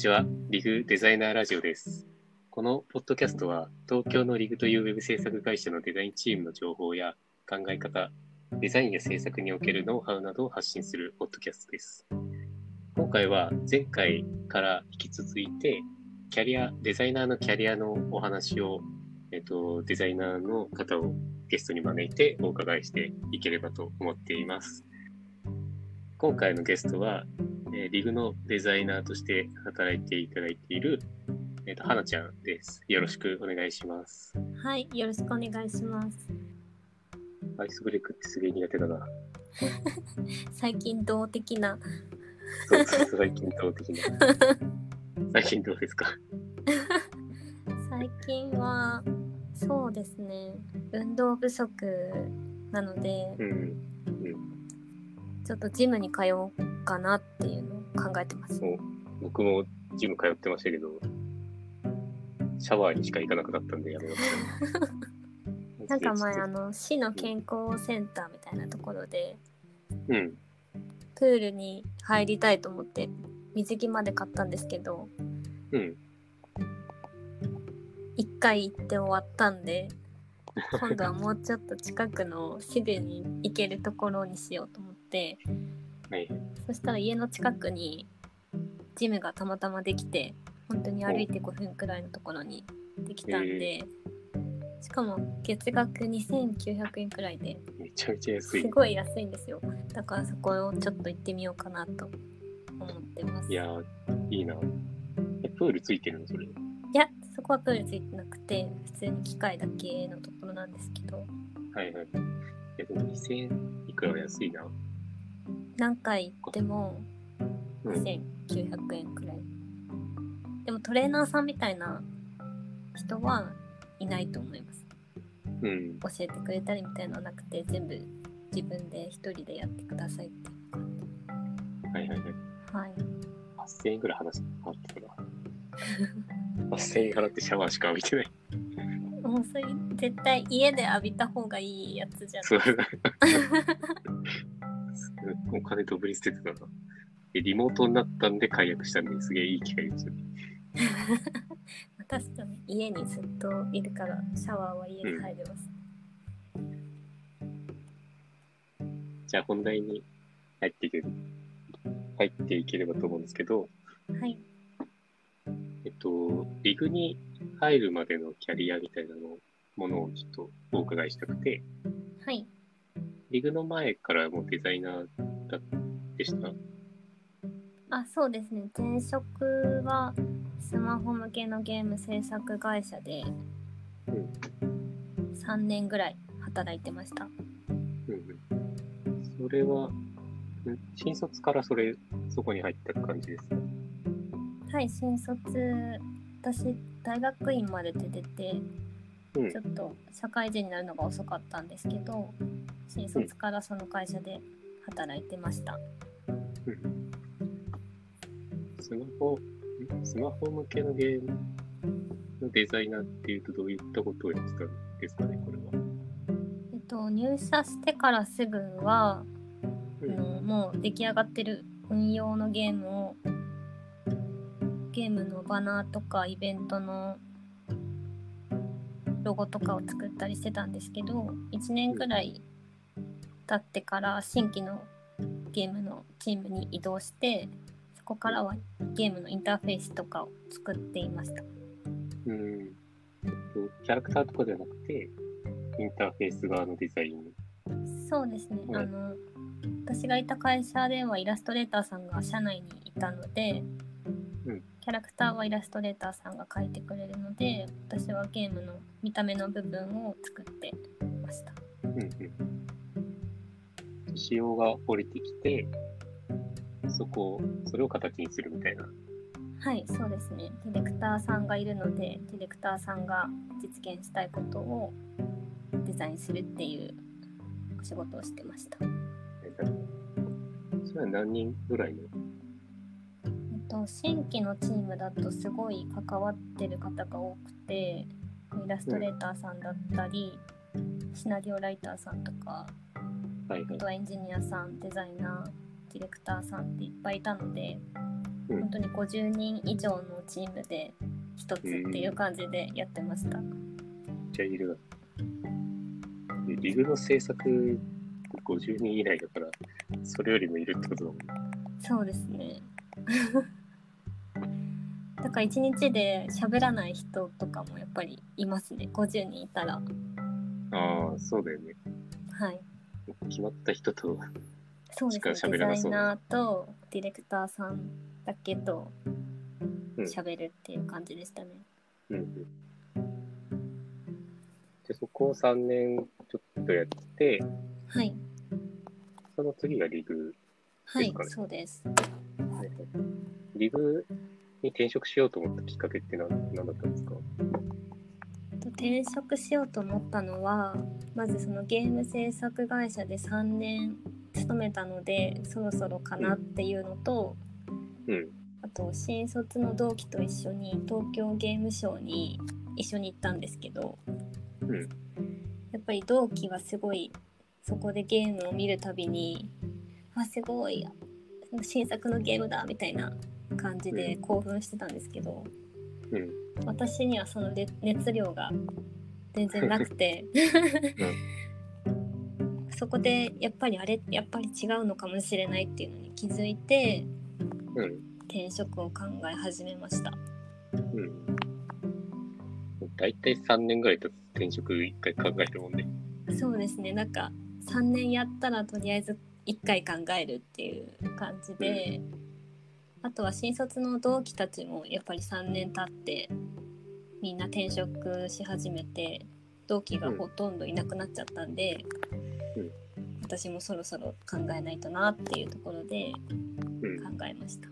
ちは。リグデザイナーラジオです。このポッドキャストは、東京のリグというウェブ制作会社のデザインチームの情報や考え方、デザインや制作におけるノウハウなどを発信するポッドキャストです。今回は前回から引き続いて、キャリア、デザイナーのキャリアのお話を、えっと、デザイナーの方をゲストに招いてお伺いしていければと思っています。今回のゲストは、えーリグのデザイナーとして働いていただいている、えっ、と、はなちゃんです。よろしくお願いします。はい、よろしくお願いします。アイスブレイクってすげえ苦手だな。最近動的な、そう最近どう的な。最近どうですか？最近は、そうですね、運動不足なので、うん。うん。ちょっとジムに通おうかなっていうのを考えてます。僕もジム通ってましたけど、シャワーにしか行かなくなったんでやめまし た。なんか前、あの、市の健康センターみたいなところで、うん。プールに入りたいと思って、水着まで買ったんですけど、うん。一回行って終わったんで、今度はもうちょっと近くのすぐに行けるところにしようと思って、はい。そしたら家の近くにジムがたまたまできて本当に歩いて5分くらいのところにできたんで、しかも月額2900円くらいでめちゃめちゃ安い。すごい安いんですよだからそこをちょっと行ってみようかなと思ってますいやー、いいな。え、プールついてるのそれ？いやそこはプールついてなくて普通に機械だけのところなんですけどはいはい。いや、でも2000いくらは安いな。何回行ってもうん。2900円くらいでもトレーナーさんみたいな人はいないと思いますうん。教えてくれたりみたいなのはなくて全部自分で一人でやってくださいっていう感はいはいはい。じはい8000円ぐらい話払ってたな。8000円払ってシャワーしか浴びてない。もうそれ絶対家で浴びた方がいいやつじゃんそう。お金どぶり捨ててたな。でリモートになったんで解約したんですげえいい機会ですよ。ね。確かに家にずっといるからシャワーは家に入れます、じゃあ本題に入っていける入っていければと思うんですけど、はい。えっと、リグに入るまでのキャリアみたいなのものをちょっとお伺いしたくて、はい。リグの前からもうデザイナーだでしたあそうですね。前職はスマホ向けのゲーム制作会社でうん。3年ぐらい働いてました。うんうん。それは、ん新卒からそれ、そこに入った感じですか？はい新卒私大学院まで出ててうん。ちょっと社会人になるのが遅かったんですけど新卒からその会社で働いてました、うん。スマホ、んスマホ向けのゲームのデザイナーっていうとどういったことをやってたんですかね、これは。えっと入社してからすぐは、うん。あのもう出来上がってる運用のゲームをゲームのバナーとかイベントのロゴとかを作ったりしてたんですけど1年くらい経ってから新規のゲームのチームに移動してそこからはゲームのインターフェースとかを作っていましたうん。えっとキャラクターとかじゃなくて、インターフェース側のデザイン。そうですね、うんあの私がいた会社ではイラストレーターさんが社内にいたので、うんキャラクターはイラストレーターさんが描いてくれるので私はゲームの見た目の部分を作ってましたうんうん。仕様が降りてきて、そこを、それを形にするみたいな。はいそうですね。ディレクターさんがいるのでディレクターさんが実現したいことをデザインするっていうお仕事をしてました。それは何人ぐらいの？えっと、新規のチームだとすごい関わってる方が多くてイラストレーターさんだったり、シナリオライターさんとかはいはいあと。はエンジニアさんデザイナーディレクターさんっていっぱいいたのでうん本当に50人以上のチームで一つっていう感じでやってました。めっちゃいるな。でリグの制作50人以内だから、それよりもいるってことだもんね。そうですね。だから一日で喋らない人とかもやっぱりいますね。50人いたら。ああ、そうだよね。はい。決まった人と、そうですね。デザイナーとディレクターさんだけとうん喋るっていう感じでしたね。うんうん。で、そこを3年ちょっとやって、はい。その次がリグ。はいですかね、そうです。リグに転職しようと思ったきっかけって何何だったんですか？と転職しようと思ったのはまずそのゲーム制作会社で3年勤めたのでそろそろかなっていうのと、うん。あと新卒の同期と一緒に東京ゲームショウに一緒に行ったんですけどうん。やっぱり同期はすごいそこでゲームを見るたびにあすごい新作のゲームだみたいな感じで興奮してたんですけど、うん。私にはその熱熱量が全然なくて、そこでやっぱりあれやっぱり違うのかもしれないっていうのに気づいてうん。転職を考え始めましたうん。大体3年ぐらいと転職1回考えるもんね。そうですねなんか3年やったらとりあえず1回考えるっていう感じで、あとは新卒の同期たちもやっぱり3年経ってみんな転職し始めて同期がほとんどいなくなっちゃったんで、うん私もそろそろ考えないとなっていうところでうん。考えました。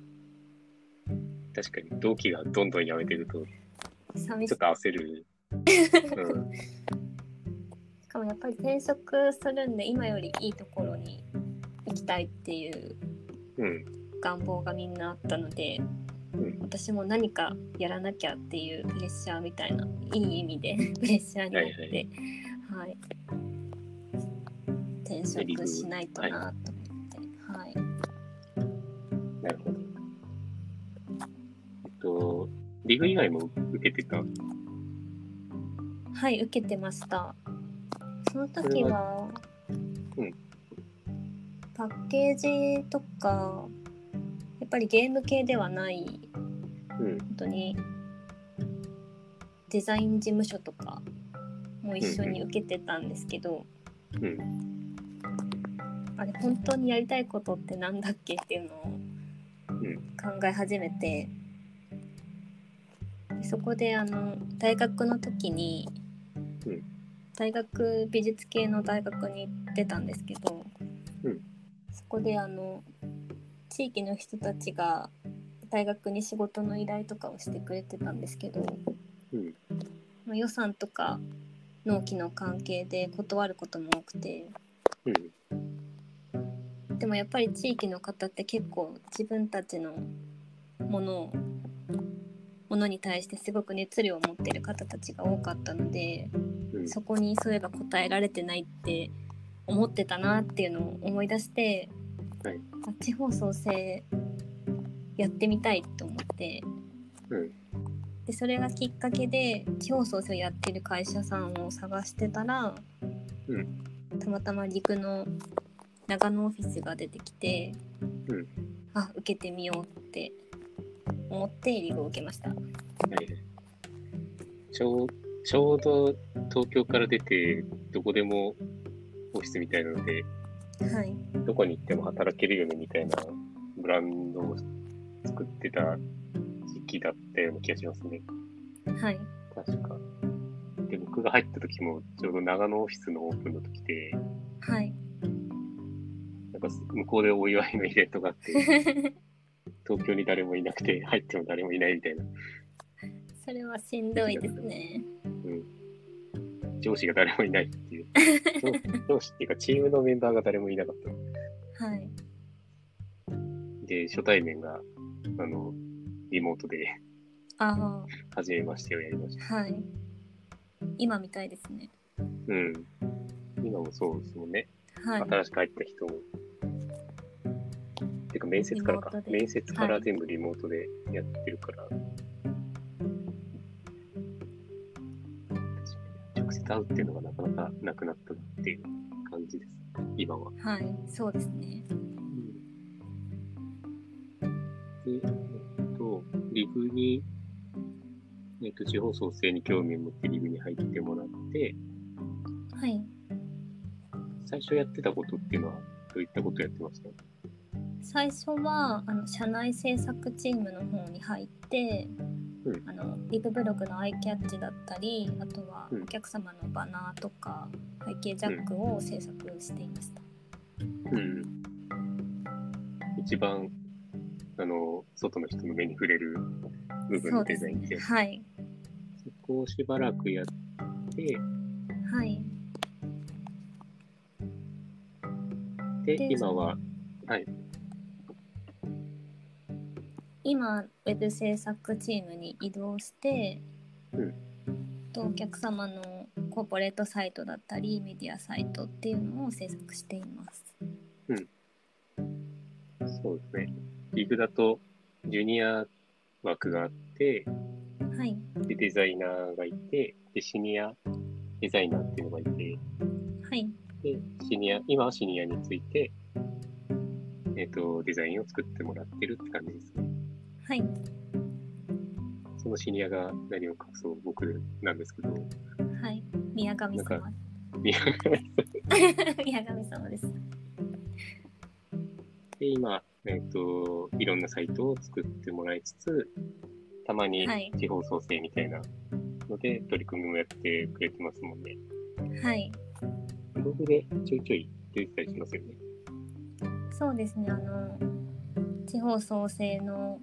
確かに同期がどんどん辞めてると、ちょっと焦る。うん。しかもやっぱり転職するんで今よりいいところに行きたいっていううん。願望がみんなあったので、うん私も何かやらなきゃっていうプレッシャーみたいないい意味でプレッシャーになってはい、転職しないとなと思ってはい、なるほど。えっと、リグ以外も受けてた？はい、受けてましたその時はうんパッケージとかやっぱりゲーム系ではないうん。本当にデザイン事務所とかも一緒に受けてたんですけど、うん。あれ本当にやりたいことってなんだっけっていうのをうん。考え始めてでそこであの大学の時に、うん大学美術系の大学に行ってたんですけど、うんそこであの地域の人たちが大学に仕事の依頼とかをしてくれてたんですけど、うん。まあ予算とか納期の関係で断ることも多くてうん。でもやっぱり地域の方って結構自分たちのものをものに対してすごく熱量を持ってる方たちが多かったのでうん。そこにそういえば答えられてないって思ってたなっていうのを思い出して、はいあ地方創生やってみたいと思ってうん。でそれがきっかけで地方創生をやってる会社さんを探してたら、うんたまたま陸の長野オフィスが出てきて、うんあ受けてみようって思ってリグを受けました。はい。ちょうちょうど東京から出て、どこでもオフィスみたいなので、はい、どこに行っても働けるよねみたいなブランドを作ってた時期だったような気がしますね。はい、確か。で、僕が入った時もちょうど長野オフィスのオープンの時で、はい。なんか向こうでお祝いのイベントがあって、東京に誰もいなくて、入っても誰もいないみたいな。それはしんどいですね。上司が誰もいないっていう。上 上司っていうか、チームのメンバーが誰もいなかった。はい。で、初対面が、あの、リモートで、あ初めましてをやりました。あ、はい。今みたいですね。うん。今もそうですもんね。はい。新しく入った人も。てか面接からかリモート。で面接から全部リモートでやってるから。確かに直接会うっていうのがなかなかなくなったなっていう感じです。今は。はい、そうですね。リグに、えっと、地方創生に興味を持ってリグに入ってもらって、はい。最初やってたことっていうのは、どういったことやってました最初はあの社内制作チームの方に入って、うんあのリブブログのアイキャッチだったりあとはうんお客様のバナーとか背景ジャックを制作していました、うん。一番、あの、外の人の目に触れる部分のデザインって、ね。はい。そこをしばらくやって、はい。で、で今は、はい、今ウェブ制作チームに移動して、うん。とお客様のコーポレートサイトだったりメディアサイトっていうのを制作しています。そうですね。リグだと、ジュニア枠があって、はい。で、デザイナーがいて、で、シニアデザイナーっていうのがいて、はい。で、シニア、今はシニアについて、えっ、と、デザインを作ってもらってるって感じですね。はい。そのシニアが何を隠そう僕なんですけど、はい。宮上なん様か 宮上さん宮上様です。で、今、えっ、と、いろんなサイトを作ってもらいつつ、たまにはい地方創生みたいなので取り組みもやってくれてますもんね。はいブログでちょいちょい出てたりしますよね。そうですねあの地方創生の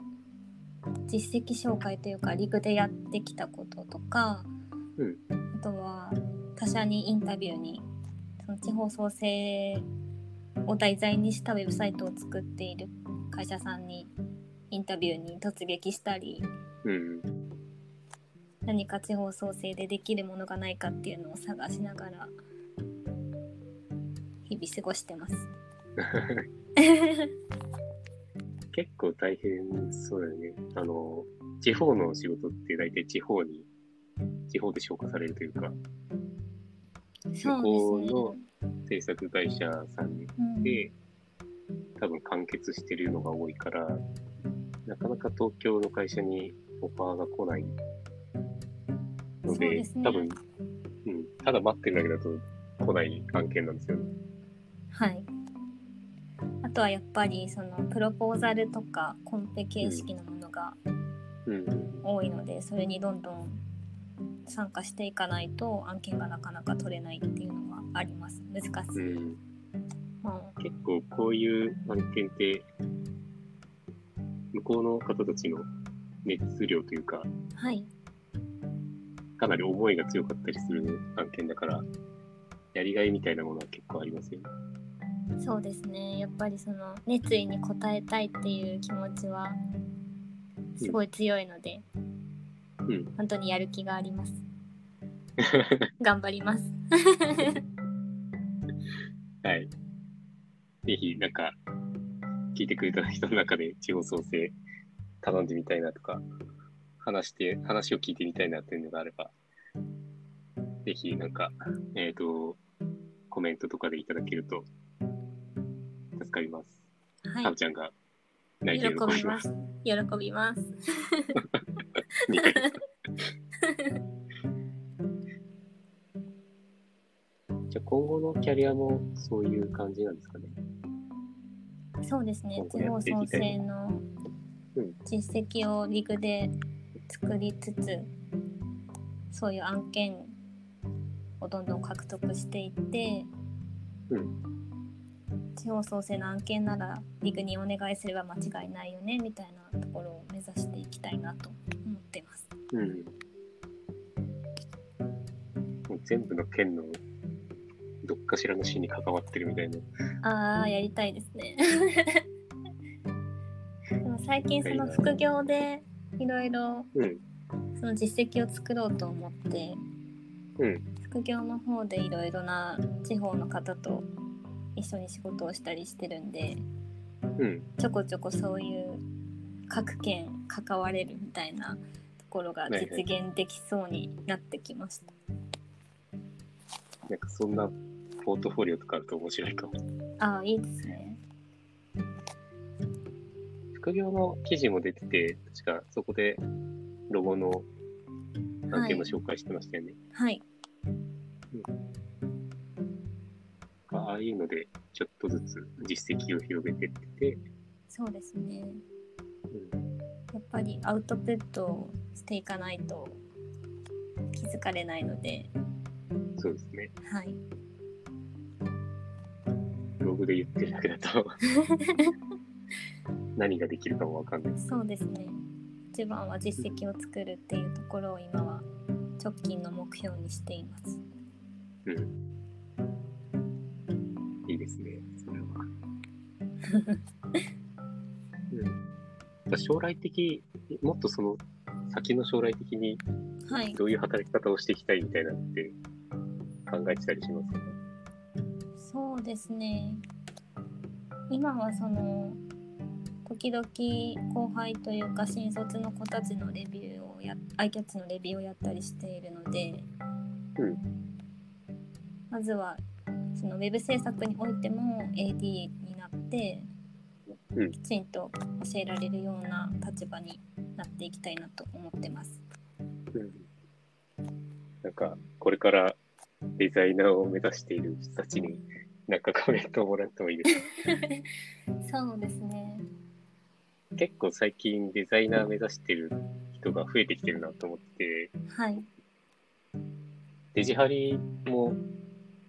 実績紹介というかリグでやってきたこととか、うんあとは他社にインタビューにその地方創生を題材にしたウェブサイトを作っている会社さんにインタビューに突撃したりうん。何か地方創生でできるものがないかっていうのを探しながら日々過ごしてます。結構大変そうだよね。あの、地方の仕事って大体地方に、地方で消化されるというか、そう向ですね。こ制作会社さんうんで、多分完結してるのが多いから、なかなか東京の会社にオファーが来ないので、ですね多分、うん、ただ待ってるだけだと来ない案件なんですよね。はい。あとはやっぱりそのプロポーザルとかコンペ形式のものがうん。多いので、それにどんどん参加していかないと案件がなかなか取れないっていうのはあります。難しい。うん、ま結構こういう案件って、向こうの方たちの熱量というか、あはい。かなり思いが強かったりする案件だから、やりがいみたいなものは結構ありますよね。そうですね。やっぱりその熱意に応えたいっていう気持ちはすごい強いので、うん。本当にやる気があります。頑張ります。はい。ぜひ、なんか、聞いてくれた人の中で地方創生頼んでみたいなとか、話して、話を聞いてみたいなっていうのがあれば、ぜひ、なんか、えっ、と、コメントとかでいただけると、助かります。はいかぶ。ちゃんが泣い喜びま。す。喜びます。今後のキャリアもそういう感じなんですかね。そうですね地方創生のうん実績をリグで作りつつ、そういう案件をどんどん獲得していって、うん。地方創生の案件ならリグにお願いすれば間違いないよねみたいなところを目指していきたいなと思ってます。うん。もう全部の県のどっかしらの市に関わってるみたいな。ああ、やりたいですね。でも最近その副業でいろいろうん。その実績を作ろうと思って、うん。副業の方でいろいろな地方の方と一緒に仕事をしたりしてるんでうん。ちょこちょこそういう各県関われるみたいなところが実現できそうになってきました。なんかそんなポートフォリオとかあると面白いかも。ああいいですね。副業の記事も出てて、確かそこでロゴの案件も紹介してましたよね。はい。ああいうので、ちょっとずつ実績を広げてってて、そうですね。うん、やっぱりアウトプットをしていかないと気づかれないので、そうですね。はい。ブログで言ってるだけだと 何ができるかもわかんない。そうですね。一番は実績を作るっていうところを今は直近の目標にしています。うん。いいですね、それは。うん、将来的、もっとその先の将来的にはい。どういう働き方をしていきたいみたいなのって考えてたりしますか？そうですね。今はその時々後輩というか新卒の子たちのレビューをや iCats のレビューをやったりしているので、うんまずはそのウェブ制作においても AD になって、うんきちんと教えられるような立場になっていきたいなと思ってます。うんなんか、これからデザイナーを目指している人たちに、なんかコメントをもらってもいいですか？そうですね。結構最近デザイナー目指してる人が増えてきてるなと思って、はい。デジハリも、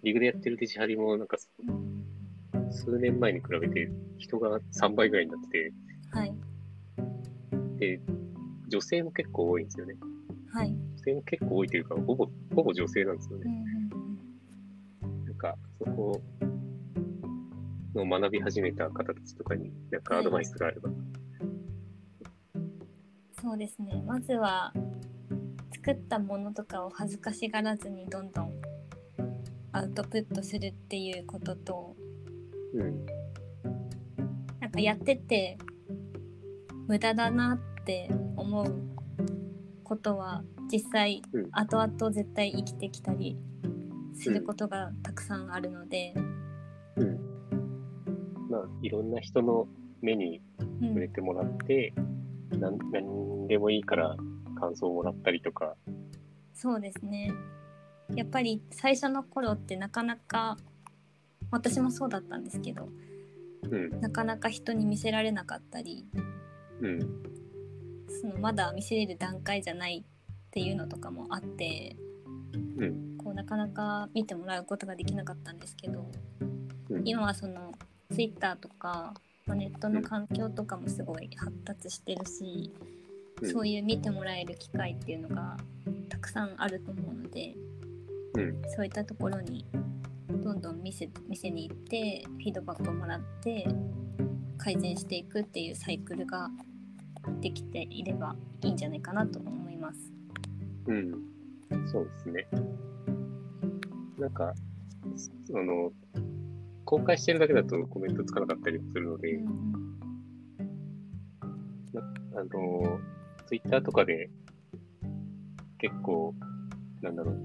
リグでやってるデジハリも、なんか数年前に比べて人が3倍ぐらいになってて、はい。で、女性も結構多いんですよね。はい。女性も結構多いというか、ほぼ、ほぼ女性なんですよね。うんうんなんか、そこの学び始めた方たちとかに、なんかアドバイスがあれば。そうですね。まずは作ったものとかを恥ずかしがらずにどんどんアウトプットするっていうことと、うん。なんかやってて無駄だなって思うことは実際うん後々絶対生きてきたりすることがたくさんあるので、うん。まあ、いろんな人の目にうん。触れてもらって、なん、何でもいいから感想をもらったりとか、そうですね。やっぱり最初の頃ってなかなか私もそうだったんですけどうん、なかなか人に見せられなかったりうん、そのまだ見せれる段階じゃないっていうのとかもあってうん、こうなかなか見てもらうことができなかったんですけどうん。今はその Twitter とか、まあネットの環境とかもすごい発達してるし、うんそういう見てもらえる機会っていうのがたくさんあると思うので、うんそういったところにどんどん見せ見せに行ってフィードバックをもらって改善していくっていうサイクルができていればいいんじゃないかなと思います。うん、そうですね。なんか、その、公開してるだけだとコメントつかなかったりもするので、うんあの、ツイッターとかで結構、なんだろう、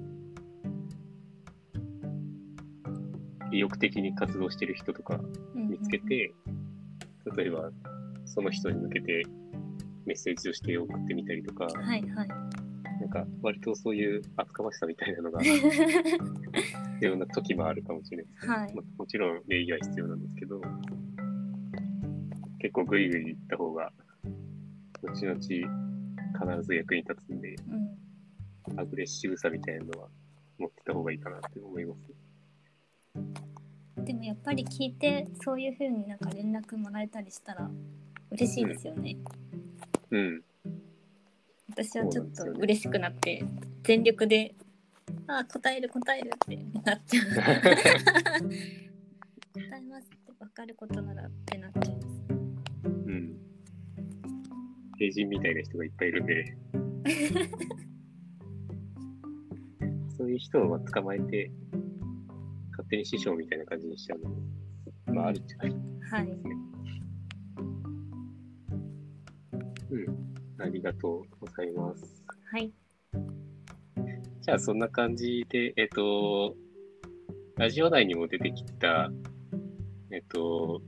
意欲的に活動してる人とかうん。見つけて、例えばその人に向けてメッセージをして送ってみたりとか、はいはい。なんか割とそういう厚かましさみたいなのが 必要な時もあるかもしれないね。はいまあもちろん礼儀は必要なんですけど、結構グイグイ行った方が、後々必ず役に立つんで、うんアグレッシブさみたいなのは持ってた方がいいかなって思います。でもやっぱり聞いてそういう風になんか連絡もらえたりしたら嬉しいですよね。うん。私はちょっと嬉しくなって全力で「あー答える答える」ってなっちゃう。答えますって分かることならってなっちゃいます。うん。平人みたいな人がいっぱいいるんで、そういう人を捕まえて、勝手に師匠みたいな感じにしちゃうのも、まあ、あるっちゃあるんはいですね。うん。ありがとうございます。はい。じゃあ、そんな感じで、えっ、と、ラジオ内にも出てきた、えっ、と、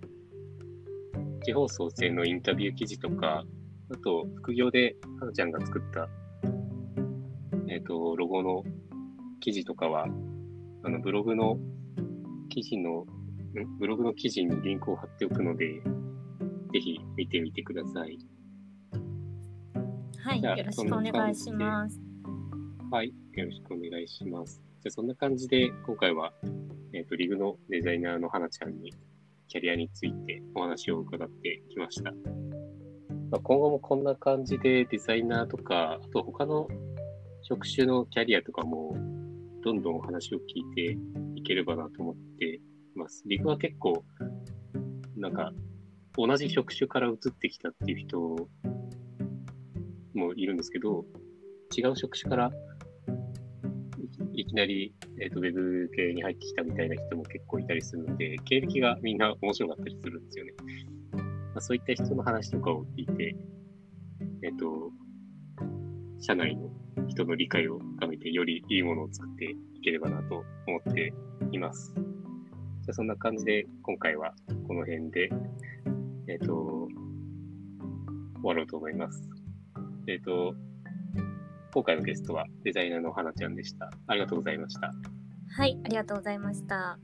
地方創生のインタビュー記事とか、あと、副業で、はなちゃんが作った、えっ、と、ロゴの記事とかは、あの、ブログの記事の、ん？ブログの記事にリンクを貼っておくので、ぜひ見てみてください。はい。よろしくお願いします。はい、よろしくお願いします。じゃそんな感じで、今回は、えっ、と、リグのデザイナーの花ちゃんに、キャリアについてお話を伺ってきました。まあ、今後もこんな感じでデザイナーとか、あと他の職種のキャリアとかも、どんどんお話を聞いていければなと思っています。リグは結構、なんか、同じ職種から移ってきたっていう人もいるんですけど、違う職種からいきなり、えー、とウェブ系に入ってきたみたいな人も結構いたりするので、経歴がみんな面白かったりするんですよね。まあ、そういった人の話とかを聞いて、えっ、と、社内の人の理解を深めて、よりいいものを作っていければなと思っています。じゃそんな感じで、今回はこの辺で、えっ、と、終わろうと思います。えっ、と、今回のゲストはデザイナーの花ちゃんでした。ありがとうございました。はい。ありがとうございました。